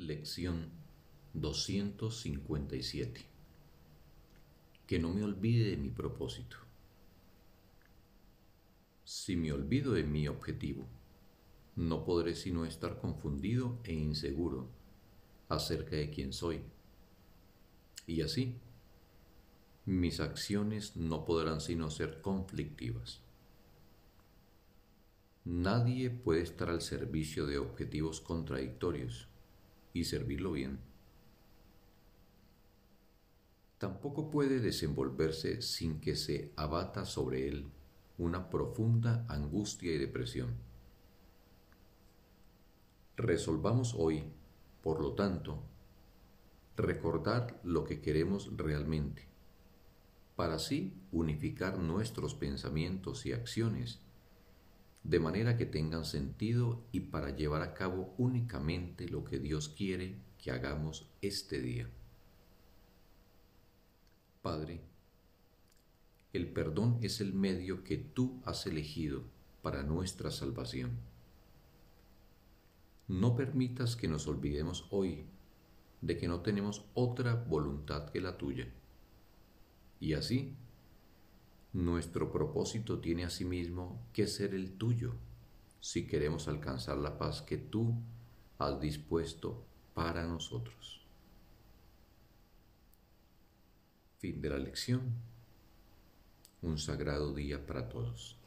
Lección 257 Que no me olvide de mi propósito. Si me olvido de mi objetivo, no podré sino estar confundido e inseguro acerca de quién soy. Y así, mis acciones no podrán sino ser conflictivas. Nadie puede estar al servicio de objetivos contradictorios y servirlo bien. Tampoco puede desenvolverse sin que se abata sobre él una profunda angustia y depresión. Resolvamos hoy, por lo tanto, recordar lo que queremos realmente, para así unificar nuestros pensamientos y acciones de manera que tengan sentido y para llevar a cabo únicamente lo que Dios quiere que hagamos este día. Padre, el perdón es el medio que tú has elegido para nuestra salvación. No permitas que nos olvidemos hoy de que no tenemos otra voluntad que la tuya. Y así nuestro propósito tiene asimismo que ser el tuyo si queremos alcanzar la paz que tú has dispuesto para nosotros. Fin de la lección. Un sagrado día para todos.